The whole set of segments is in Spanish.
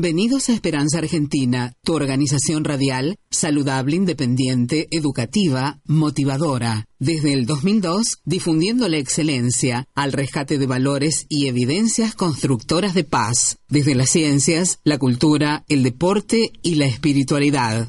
Bienvenidos a Esperanza Argentina, tu organización radial, saludable, independiente, educativa, motivadora. Desde el 2002, difundiendo la excelencia al rescate de valores y evidencias constructoras de paz, desde las ciencias, la cultura, el deporte y la espiritualidad,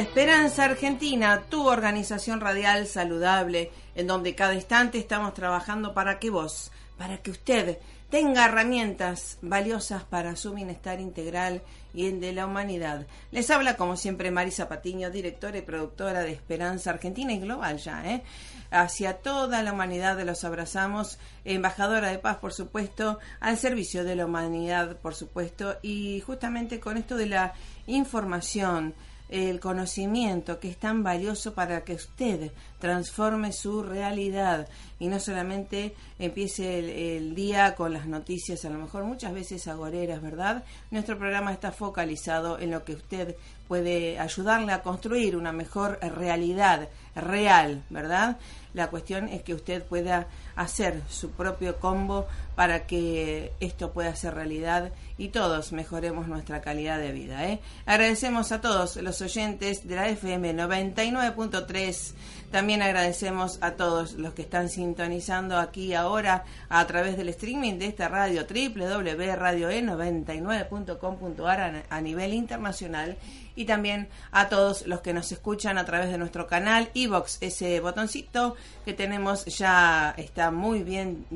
Esperanza Argentina, tu organización radial saludable, en donde cada instante estamos trabajando para que vos, para que usted tenga herramientas valiosas para su bienestar integral y el de la humanidad. Les habla como siempre Marisa Patiño, directora y productora de Esperanza Argentina y Global ya, ¿eh? Hacia toda la humanidad los abrazamos, embajadora de paz por supuesto, al servicio de la humanidad por supuesto y justamente con esto de la información, el conocimiento que es tan valioso para que usted transforme su realidad y no solamente empiece el, día con las noticias, a lo mejor muchas veces agoreras, ¿verdad? Nuestro programa está focalizado en lo que usted puede ayudarle a construir una mejor realidad real, ¿verdad? La cuestión es que usted pueda hacer su propio combo para que esto pueda ser realidad y todos mejoremos nuestra calidad de vida. ¿eh? Agradecemos a todos los oyentes de la FM 99.3. También agradecemos a todos los que están sintonizando aquí ahora a través del streaming de esta radio www.radioe99.com.ar a nivel internacional. Y también a todos los que nos escuchan a través de nuestro canal Evox, ese botoncito que tenemos ya está muy bien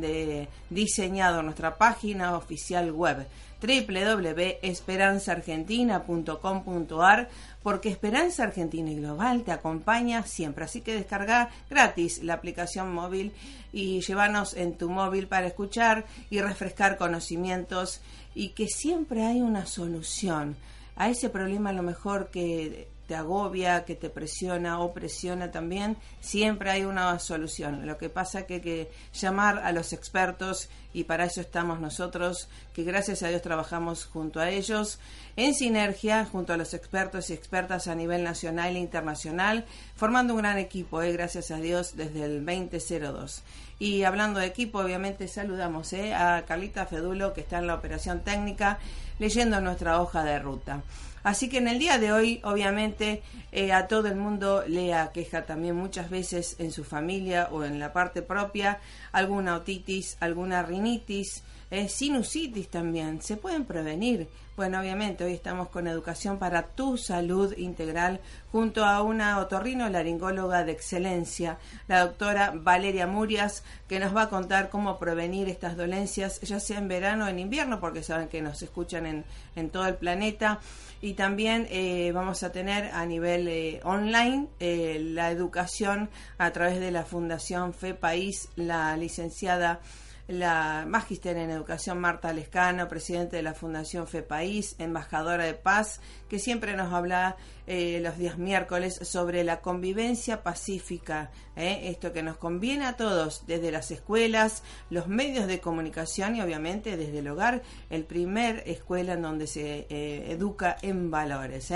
diseñado en nuestra página oficial web www.esperanzaargentina.com.ar porque Esperanza Argentina y Global te acompaña siempre. Así que descarga gratis la aplicación móvil y llévanos en tu móvil para escuchar y refrescar conocimientos y que siempre hay una solución a ese problema a lo mejor que te agobia, que te presiona o presiona también, siempre hay una solución. Lo que pasa que hay que llamar a los expertos y para eso estamos nosotros, que gracias a Dios trabajamos junto a ellos, en sinergia, junto a los expertos y expertas a nivel nacional e internacional, formando un gran equipo, eh, gracias a Dios, desde el 2002. Y hablando de equipo, obviamente saludamos eh, a Carlita Fedulo, que está en la operación técnica, leyendo nuestra hoja de ruta. Así que en el día de hoy, obviamente, eh, a todo el mundo le aqueja también muchas veces en su familia o en la parte propia alguna otitis, alguna rinitis, eh, sinusitis también. Se pueden prevenir. Bueno, obviamente hoy estamos con educación para tu salud integral junto a una otorrino laringóloga de excelencia, la doctora Valeria Murias, que nos va a contar cómo prevenir estas dolencias, ya sea en verano o en invierno, porque saben que nos escuchan en, en todo el planeta. Y también eh, vamos a tener a nivel eh, online la educación a través de la Fundación Fe País, la licenciada la magíster en educación Marta Lescano, presidente de la Fundación Fe País, embajadora de paz, que siempre nos habla eh, los días miércoles sobre la convivencia pacífica, ¿eh? esto que nos conviene a todos, desde las escuelas, los medios de comunicación y obviamente desde el hogar, el primer escuela en donde se eh, educa en valores.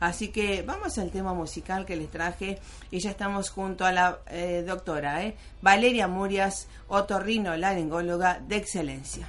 Así que vamos al tema musical que les traje y ya estamos junto a la doctora Valeria Murias, otorrino laringóloga de excelencia.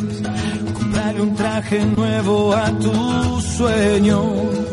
Un traje nuevo a tus sueños.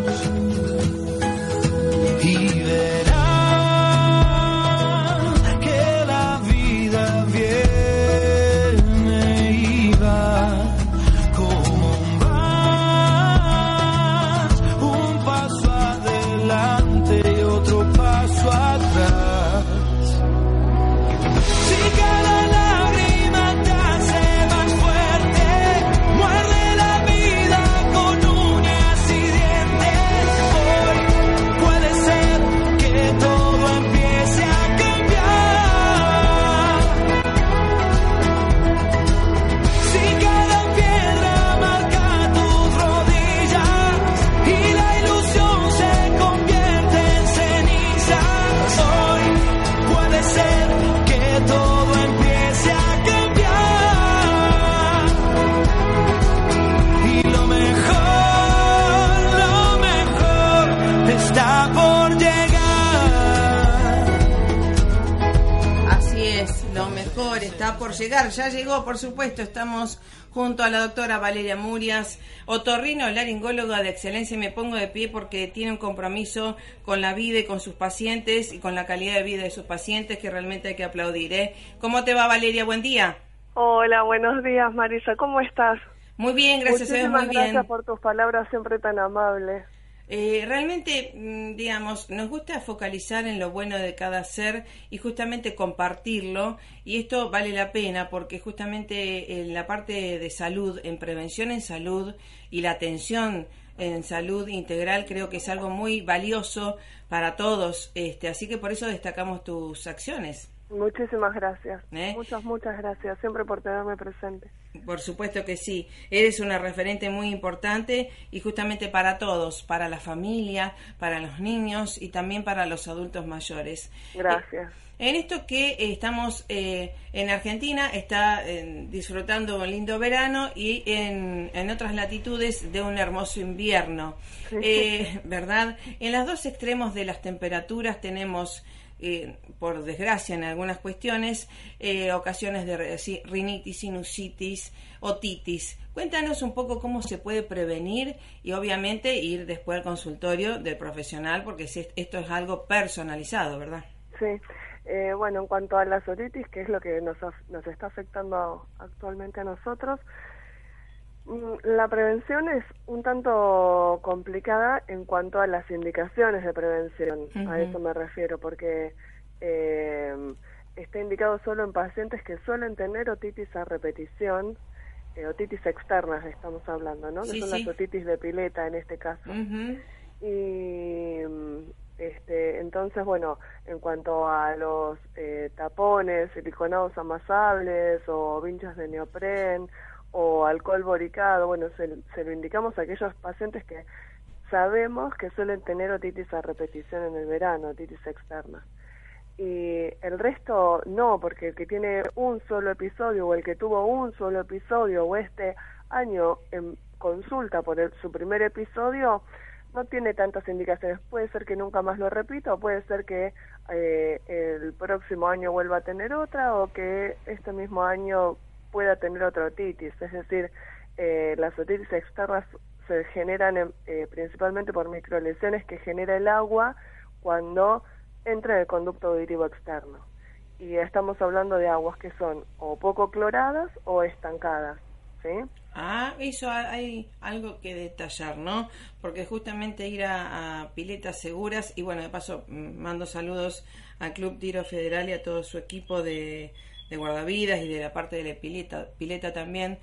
Ya llegó, por supuesto. Estamos junto a la doctora Valeria Murias, otorrino laringóloga de excelencia. Y me pongo de pie porque tiene un compromiso con la vida y con sus pacientes y con la calidad de vida de sus pacientes que realmente hay que aplaudir. ¿eh? ¿Cómo te va, Valeria? Buen día. Hola, buenos días, Marisa. ¿Cómo estás? Muy bien, gracias a Dios, Muchísimas muy bien. gracias por tus palabras siempre tan amables. Eh, realmente, mm, digamos, nos gusta focalizar en lo bueno de cada ser y justamente compartirlo. Y esto vale la pena porque justamente en la parte de salud, en prevención en salud y la atención en salud integral creo que es algo muy valioso para todos. Este, así que por eso destacamos tus acciones. Muchísimas gracias. ¿Eh? Muchas, muchas gracias. Siempre por tenerme presente. Por supuesto que sí. Eres una referente muy importante y justamente para todos, para la familia, para los niños y también para los adultos mayores. Gracias. En esto que eh, estamos eh, en Argentina, está eh, disfrutando un lindo verano y en, en otras latitudes de un hermoso invierno, Eh, ¿verdad? En los dos extremos de las temperaturas tenemos, eh, por desgracia en algunas cuestiones, eh, ocasiones de rinitis, sinusitis, otitis. Cuéntanos un poco cómo se puede prevenir y obviamente ir después al consultorio del profesional porque esto es algo personalizado, ¿verdad? Sí. Eh, bueno, en cuanto a la otitis, que es lo que nos, nos está afectando actualmente a nosotros, la prevención es un tanto complicada en cuanto a las indicaciones de prevención. A eso me refiero, porque eh, está indicado solo en pacientes que suelen tener otitis a repetición, eh, otitis externas estamos hablando, ¿no? Sí, que son sí. las otitis de pileta en este caso. Y mm, este, entonces, bueno, en cuanto a los eh, tapones, siliconados amasables o vinchos de neopren o alcohol boricado, bueno, se, lo indicamos a aquellos pacientes que sabemos que suelen tener otitis a repetición en el verano, otitis externa. Y el resto no, porque el que tiene un solo episodio o el que tuvo un solo episodio o este año en consulta por el- su primer episodio, no tiene tantas indicaciones. Puede ser que nunca más lo repita o puede ser que eh, el próximo año vuelva a tener otra o que este mismo año pueda tener otra otitis. Es decir, eh, las otitis externas se generan en- eh, principalmente por microlesiones que genera el agua cuando entra en el conducto auditivo externo. y estamos hablando de aguas que son o poco cloradas o estancadas, ¿sí? Ah, eso ha- hay algo que detallar, ¿no? Porque justamente ir a, a piletas seguras, y bueno, de paso mm, mando saludos al Club Tiro Federal y a todo su equipo de, de guardavidas y de la parte de la pileta, pileta también,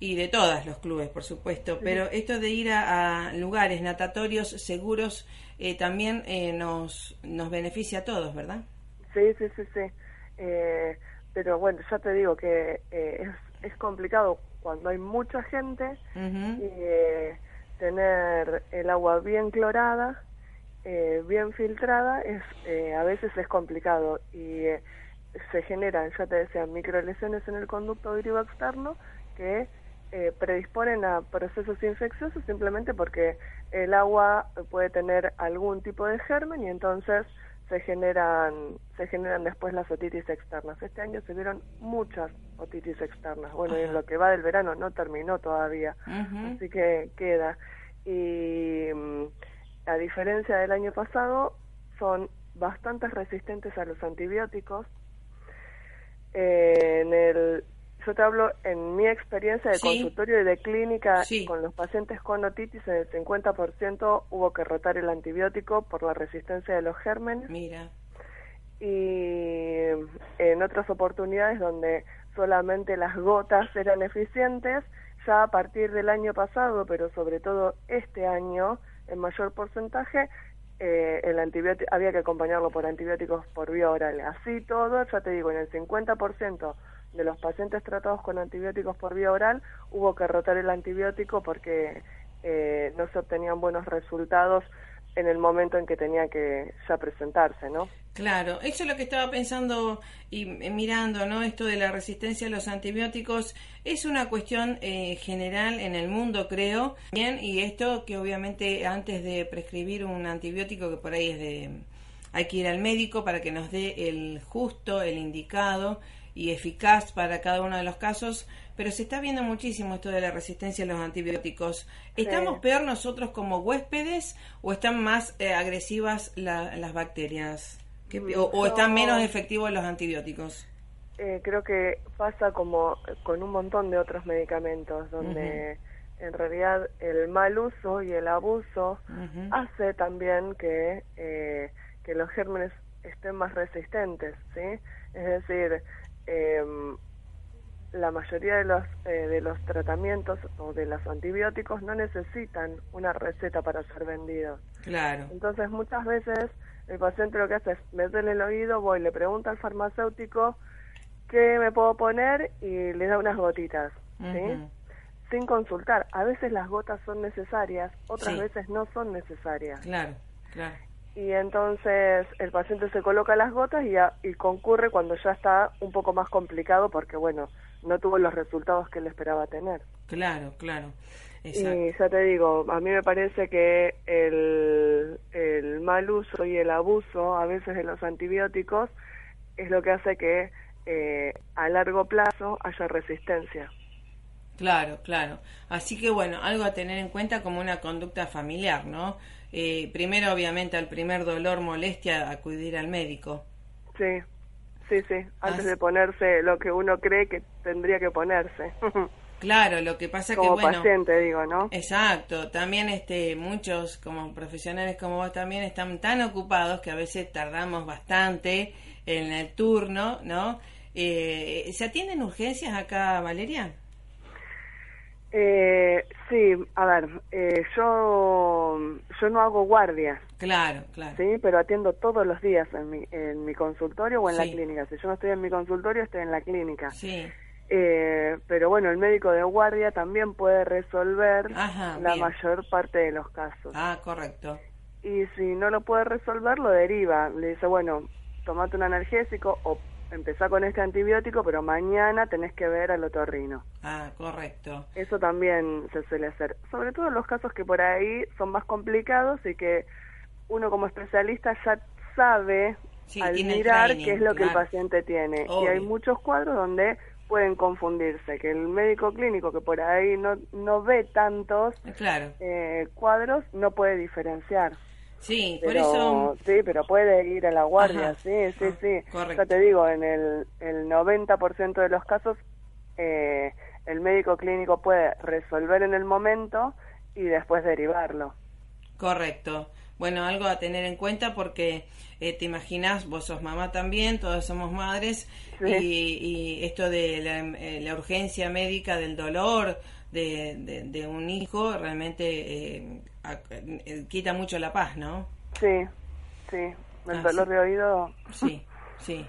y de todos los clubes, por supuesto. Pero esto de ir a, a lugares natatorios seguros eh, también eh, nos, nos beneficia a todos, ¿verdad? Sí, sí, sí, sí. Eh, pero bueno, ya te digo que eh, es, es complicado cuando hay mucha gente eh, tener el agua bien clorada, eh, bien filtrada, es eh, a veces es complicado y eh, se generan, ya te decía, microlesiones en el conducto auditivo externo que eh, predisponen a procesos infecciosos simplemente porque el agua puede tener algún tipo de germen y entonces se generan se generan después las otitis externas. Este año se vieron muchas otitis externas. Bueno, y en lo que va del verano no terminó todavía, así que queda. Y mm, a diferencia del año pasado, son bastante resistentes a los antibióticos. Eh, en el, yo te hablo en mi experiencia de Sí. consultorio y de clínica Sí. con los pacientes con otitis, en el 50% hubo que rotar el antibiótico por la resistencia de los gérmenes Mira. y en otras oportunidades donde solamente las gotas eran eficientes, ya a partir del año pasado, pero sobre todo este año, en mayor porcentaje, eh, el antibiótico había que acompañarlo por antibióticos por vía oral. Así todo, ya te digo, en el 50% de los pacientes tratados con antibióticos por vía oral hubo que rotar el antibiótico porque eh, no se obtenían buenos resultados en el momento en que tenía que ya presentarse, ¿no? Claro, eso es lo que estaba pensando y eh, mirando, ¿no? Esto de la resistencia a los antibióticos es una cuestión eh, general en el mundo, creo. Bien, y esto que obviamente antes de prescribir un antibiótico, que por ahí es de. Hay que ir al médico para que nos dé el justo, el indicado y eficaz para cada uno de los casos, pero se está viendo muchísimo esto de la resistencia a los antibióticos. ¿Estamos peor nosotros como huéspedes o están más eh, agresivas la- las bacterias? ¿Qué- Mm, o, o están menos efectivos los antibióticos? Eh, creo que pasa como con un montón de otros medicamentos, donde en realidad el mal uso y el abuso Ujú. hace también que, eh, que los gérmenes estén más resistentes, ¿sí? Es decir, em, la mayoría de los, eh, de los tratamientos o de los antibióticos no necesitan una receta para ser vendidos. Claro, Entonces muchas veces el paciente lo que hace es meterle el oído, voy, le pregunta al farmacéutico qué me puedo poner y le da unas gotitas. Sin consultar. A veces las gotas son necesarias, otras Sí. veces no son necesarias. claro, claro. Y entonces el paciente se coloca las gotas y, a- y concurre cuando ya está un poco más complicado porque, bueno, no tuvo los resultados que él esperaba tener. Claro, claro. Exacto. Y ya te digo, a mí me parece que el, el mal uso y el abuso a veces de los antibióticos es lo que hace que eh, a largo plazo haya resistencia. Claro, claro. Así que bueno, algo a tener en cuenta como una conducta familiar, ¿no? Eh, primero, obviamente, al primer dolor, molestia, acudir al médico. Sí, sí, sí, antes de ponerse lo que uno cree que tendría que ponerse. Claro, lo que pasa Como que bueno, paciente, digo, ¿no? exacto. También este, muchos como profesionales como vos también están tan ocupados que a veces tardamos bastante en el turno, ¿no? Eh, ¿Se atienden urgencias acá, Valeria? Eh, sí, a ver, eh, yo, yo no hago guardias, Claro, claro. ¿sí? Pero atiendo todos los días en mi, en mi consultorio o en la clínica. Si yo no estoy en mi consultorio, estoy en la clínica. Sí, Eh, pero bueno, el médico de guardia también puede resolver Ajá, la bien. mayor parte de los casos. ah, correcto. Y si no lo puede resolver, lo deriva. Le dice, bueno, tomate un analgésico o empezá con este antibiótico, pero mañana tenés que ver al otorrino. Ah, correcto. Eso también se suele hacer. Sobre todo en los casos que por ahí son más complicados y que uno como especialista ya sabe Sí, al mirar training, qué es lo que el paciente tiene. Y hay muchos cuadros donde pueden confundirse, que el médico clínico que por ahí no, no ve tantos Claro. eh, cuadros no puede diferenciar. Sí, por pero, eso... Sí, pero puede ir a la guardia, Ajá. sí, sí, Ah, sí. correcto. Ya te digo, en el, el 90% de los casos eh, el médico clínico puede resolver en el momento y después derivarlo. Correcto. Bueno, algo a tener en cuenta porque eh, te imaginas, vos sos mamá también, todos somos madres, Sí. y, y esto de la, eh, la urgencia médica del dolor de, de, de un hijo realmente eh, a- eh, quita mucho la paz, ¿no? Sí, sí. El Ah, dolor sí. de oído Sí, sí.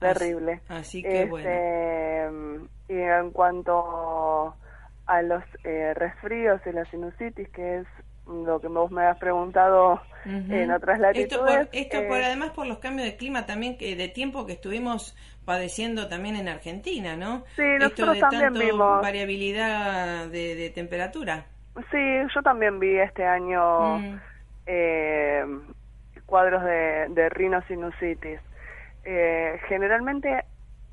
terrible. Así, así que bueno. Este, Y en cuanto a los eh, resfríos y la sinusitis, que es lo que vos me has preguntado en otras Esto, por, latitudes. esto eh, por, además por los cambios de clima también, que de tiempo que estuvimos padeciendo también en Argentina, ¿no? Sí, Esto nosotros de también tanto vimos. variabilidad de, de temperatura. Sí, yo también vi este año Mm. eh, cuadros de, de rinosinusitis. Eh, generalmente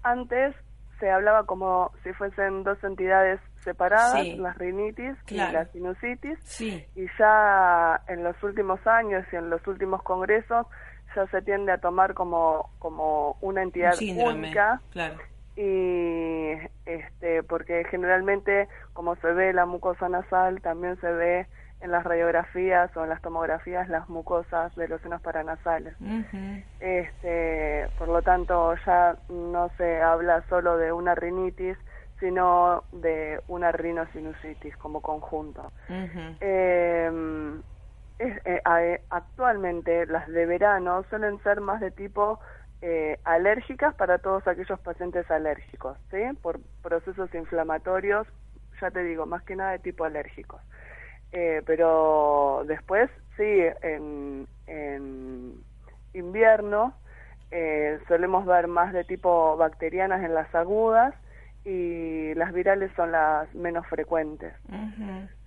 antes se hablaba como si fuesen dos entidades separadas, Sí. las rinitis Claro. y la sinusitis, Sí, y ya en los últimos años y en los últimos congresos ya se tiende a tomar como, como una un entidad síndrome. única Claro. y este porque generalmente como se ve la mucosa nasal también se ve en las radiografías o en las tomografías las mucosas de los senos paranasales este por lo tanto ya no se habla solo de una rinitis sino de una rinosinusitis como conjunto Ujú. eh, es- eh, actualmente las de verano suelen ser más de tipo eh, alérgicas para todos aquellos pacientes alérgicos, ¿sí? Por procesos inflamatorios, ya te digo, más que nada de tipo alérgicos. Eh, pero después, sí, en, en invierno eh, solemos ver más de tipo bacterianas en las agudas y las virales son las menos frecuentes.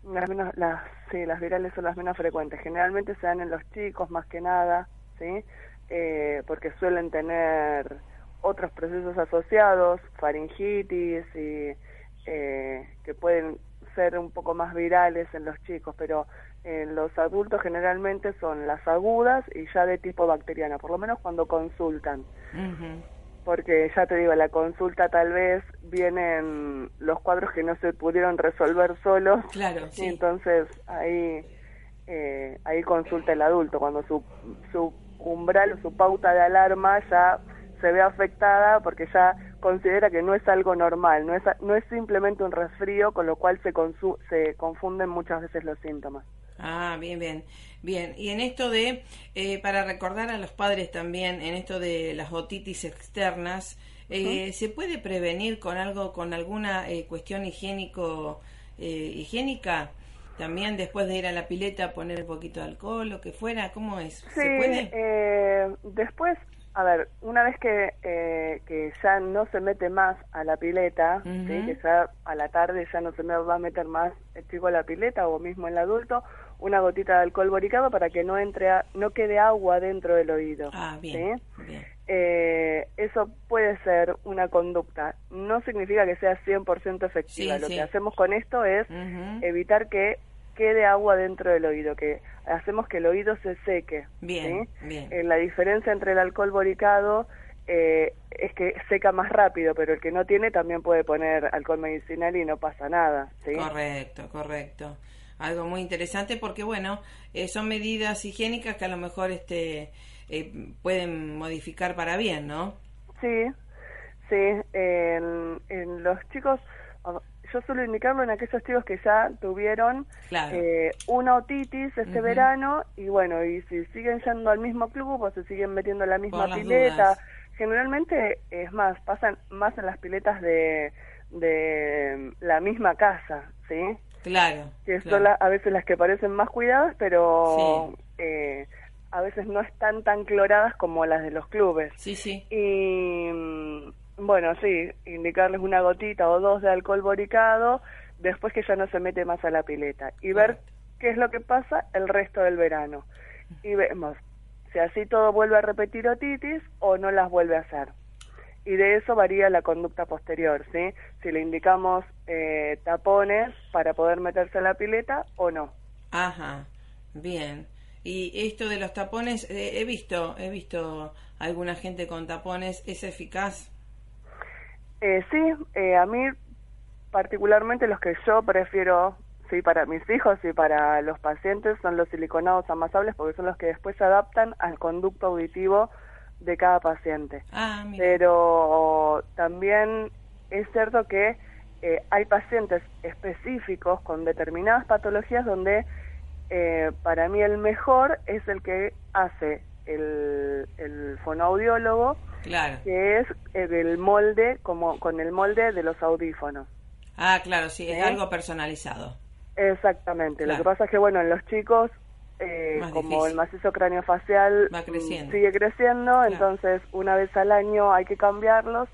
Las menos, las, sí, las virales son las menos frecuentes. Generalmente se dan en los chicos más que nada, ¿sí? Eh, porque suelen tener otros procesos asociados, faringitis y eh, que pueden ser un poco más virales en los chicos, pero en los adultos generalmente son las agudas y ya de tipo bacteriana, por lo menos cuando consultan. Porque ya te digo, la consulta tal vez vienen los cuadros que no se pudieron resolver solos, Claro, y entonces ahí eh, ahí consulta el adulto, cuando su, su umbral o su pauta de alarma ya se ve afectada porque ya considera que no es algo normal, no es, no es simplemente un resfrío, con lo cual se, consu- se confunden muchas veces los síntomas. Ah, bien, bien. Bien, y en esto de, eh, para recordar a los padres también, en esto de las otitis externas, eh, ¿se puede prevenir con algo, con alguna eh, cuestión higiénico, eh, higiénica? También después de ir a la pileta poner un poquito de alcohol, lo que fuera, ¿cómo es? Sí, ¿Se puede? eh, después, a ver, una vez que, eh, que ya no se mete más a la pileta, ¿sí? Que ya a la tarde ya no se me va a meter más el chico a la pileta o mismo el adulto, una gotita de alcohol boricado para que no entre, a- no quede agua dentro del oído. Ah, bien, ¿sí? bien. Eh, eso puede ser una conducta. No significa que sea 100% efectiva. Sí, Lo que hacemos con esto es evitar que quede agua dentro del oído, que hacemos que el oído se seque. Bien, ¿sí? bien. Eh, la diferencia entre el alcohol boricado eh, es que seca más rápido, pero el que no tiene también puede poner alcohol medicinal y no pasa nada. ¿sí? Correcto, correcto. Algo muy interesante porque, bueno, eh, son medidas higiénicas que a lo mejor este eh, pueden modificar para bien, ¿no? Sí, sí. En, en los chicos, yo suelo indicarlo en aquellos chicos que ya tuvieron Claro. eh, una otitis este verano y bueno, y si siguen yendo al mismo club o se siguen metiendo en la misma Por pileta, generalmente es más, pasan más en las piletas de, de la misma casa, ¿sí? Claro. que claro. son la- a veces las que parecen más cuidadas, pero eh, a veces no están tan cloradas como las de los clubes. Sí, sí. Y bueno, sí, indicarles una gotita o dos de alcohol boricado después que ya no se mete más a la pileta y ver Correcto. qué es lo que pasa el resto del verano. Y vemos si así todo vuelve a repetir otitis o no las vuelve a hacer. Y de eso varía la conducta posterior, ¿sí? Si le indicamos eh, tapones para poder meterse a la pileta o no. Ajá. Bien. Y esto de los tapones, eh, he visto, he visto alguna gente con tapones, ¿es eficaz? Eh, sí, eh, a mí particularmente los que yo prefiero, sí, para mis hijos y para los pacientes son los siliconados amasables porque son los que después se adaptan al conducto auditivo de cada paciente. Ah, mira. Pero también es cierto que eh, hay pacientes específicos con determinadas patologías donde eh, para mí el mejor es el que hace el, el fonoaudiólogo, Claro. que es eh, del molde, como con el molde de los audífonos. Ah, claro, sí, es ¿Eh? algo personalizado. Exactamente. Claro. Lo que pasa es que, bueno, en los chicos, eh, como difícil. el macizo craneofacial Va mm, creciendo. sigue creciendo, entonces una vez al año hay que cambiarlos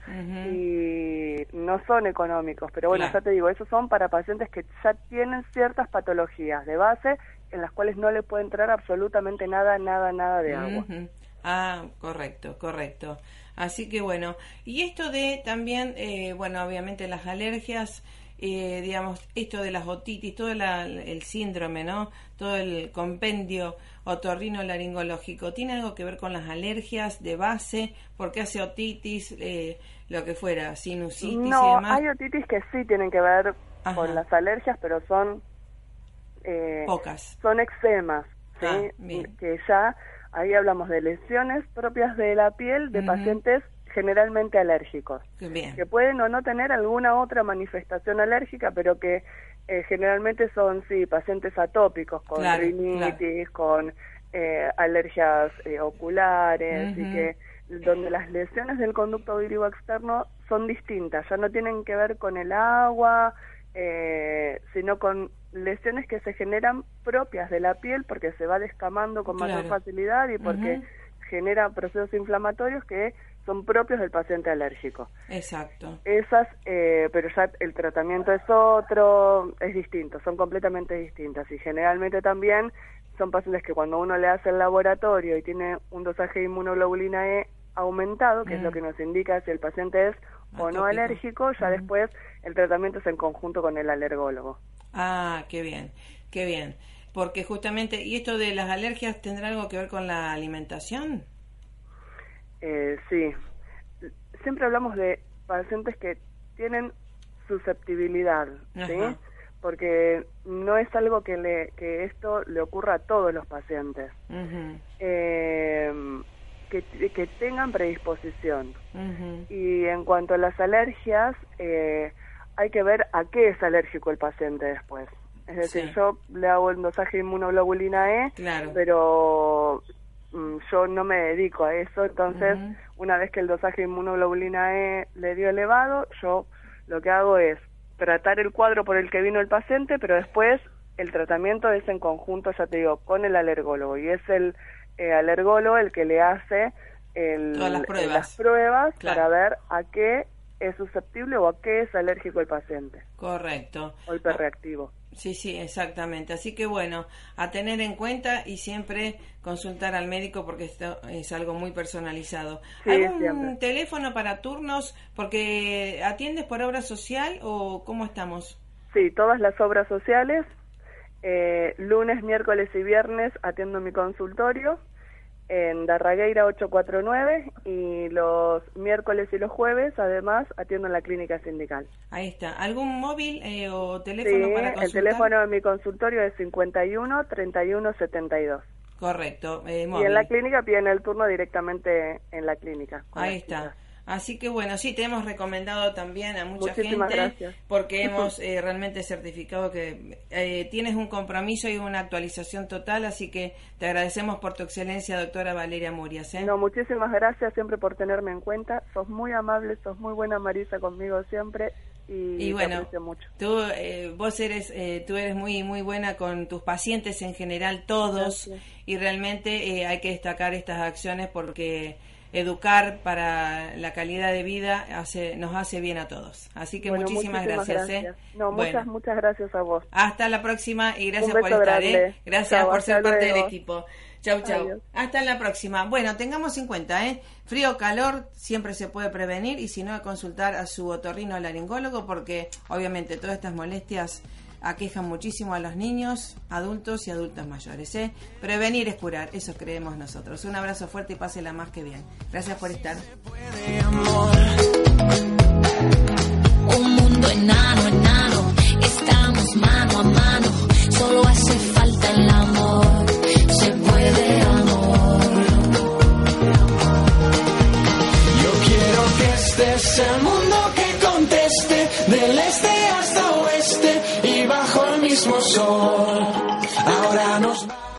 y no son económicos. Pero bueno, Claro. ya te digo, esos son para pacientes que ya tienen ciertas patologías de base en las cuales no le puede entrar absolutamente nada, nada, nada de agua. Ujú. Ah, correcto, correcto. Así que bueno, y esto de también, eh, bueno, obviamente las alergias, eh, digamos, esto de las otitis, todo la- el síndrome, ¿no? Todo el compendio otorrino laringológico, ¿tiene algo que ver con las alergias de base? porque hace otitis? Eh, lo que fuera, sinusitis y No, demás. hay otitis que sí tienen que ver Ajá. con las alergias, pero son eh, Pocas. son eczemas, ¿sí? Ah, bien. que ya ahí hablamos de lesiones propias de la piel de pacientes generalmente alérgicos, Bien. que pueden o no tener alguna otra manifestación alérgica, pero que eh, generalmente son, sí, pacientes atópicos, con Claro, rinitis, con eh, alergias eh, oculares, y que donde las lesiones del conducto auditivo externo son distintas, ya no tienen que ver con el agua, eh, sino con lesiones que se generan propias de la piel porque se va descamando con mayor facilidad y porque genera procesos inflamatorios que son propios del paciente alérgico. Exacto. Esas, eh, pero ya el tratamiento es otro, es distinto, son completamente distintas y generalmente también son pacientes que cuando uno le hace el laboratorio y tiene un dosaje de inmunoglobulina E aumentado, que es Mm. lo que nos indica si el paciente es o no alérgico, ya después el tratamiento es en conjunto con el alergólogo. Ah, qué bien, qué bien. Porque justamente, ¿y esto de las alergias tendrá algo que ver con la alimentación? Eh, sí, siempre hablamos de pacientes que tienen susceptibilidad, ¿sí? Porque no es algo que, le, que esto le ocurra a todos los pacientes. Eh, que, que tengan predisposición. Y en cuanto a las alergias, eh, hay que ver a qué es alérgico el paciente después. Es decir, Sí. yo le hago el dosaje de inmunoglobulina E, Claro. pero mm, yo no me dedico a eso, entonces una vez que el dosaje de inmunoglobulina E le dio elevado, yo lo que hago es tratar el cuadro por el que vino el paciente, pero después el tratamiento es en conjunto, ya te digo, con el alergólogo y es el eh, el que le hace el- las eh, pruebas. las pruebas Claro. para ver a qué es susceptible o a qué es alérgico el paciente Correcto. o hiperreactivo. Sí, sí, exactamente. Así que bueno, a tener en cuenta y siempre consultar al médico porque esto es algo muy personalizado. Sí, ¿Algún siempre. teléfono para turnos? Porque atiendes por obra social o cómo estamos? Sí, todas las obras sociales, eh, lunes, miércoles y viernes atiendo mi consultorio en Darragueira 849 y los miércoles y los jueves además atiendo en la clínica sindical. Ahí está. ¿Algún móvil eh, o Sí, teléfono para el consultar? teléfono de mi consultorio es 51 31 72. Correcto, eh, Y móvil. en la clínica piden el turno directamente en la clínica. Ahí está. Así que bueno, sí, te hemos recomendado también a mucha Muchísimas gente gracias. porque hemos eh, realmente certificado que eh, tienes un compromiso y una actualización total, así que te agradecemos por tu excelencia, doctora Valeria Murias. ¿eh? No, muchísimas gracias siempre por tenerme en cuenta. Sos muy amable, sos muy buena Marisa conmigo siempre y, y bueno, mucho. tú, eh, vos eres, eh, tú eres muy, muy buena con tus pacientes en general, todos, Gracias. y realmente eh, hay que destacar estas acciones porque educar para la calidad de vida hace, nos hace bien a todos. Así que Bueno, muchísimas, gracias. ¿eh? No, Bueno. muchas, muchas gracias a vos. Hasta la próxima y gracias por estar. ¿eh? Gracias por ser parte del equipo. Chau, chau. Adiós. Hasta la próxima. Bueno, tengamos en cuenta, ¿eh? Frío, calor, siempre se puede prevenir y si no, consultar a su otorrino laringólogo porque obviamente todas estas molestias aquejan muchísimo a los niños, adultos y adultos mayores. ¿eh? Prevenir es curar, eso creemos nosotros. Un abrazo fuerte y pásela más que bien. Gracias por estar.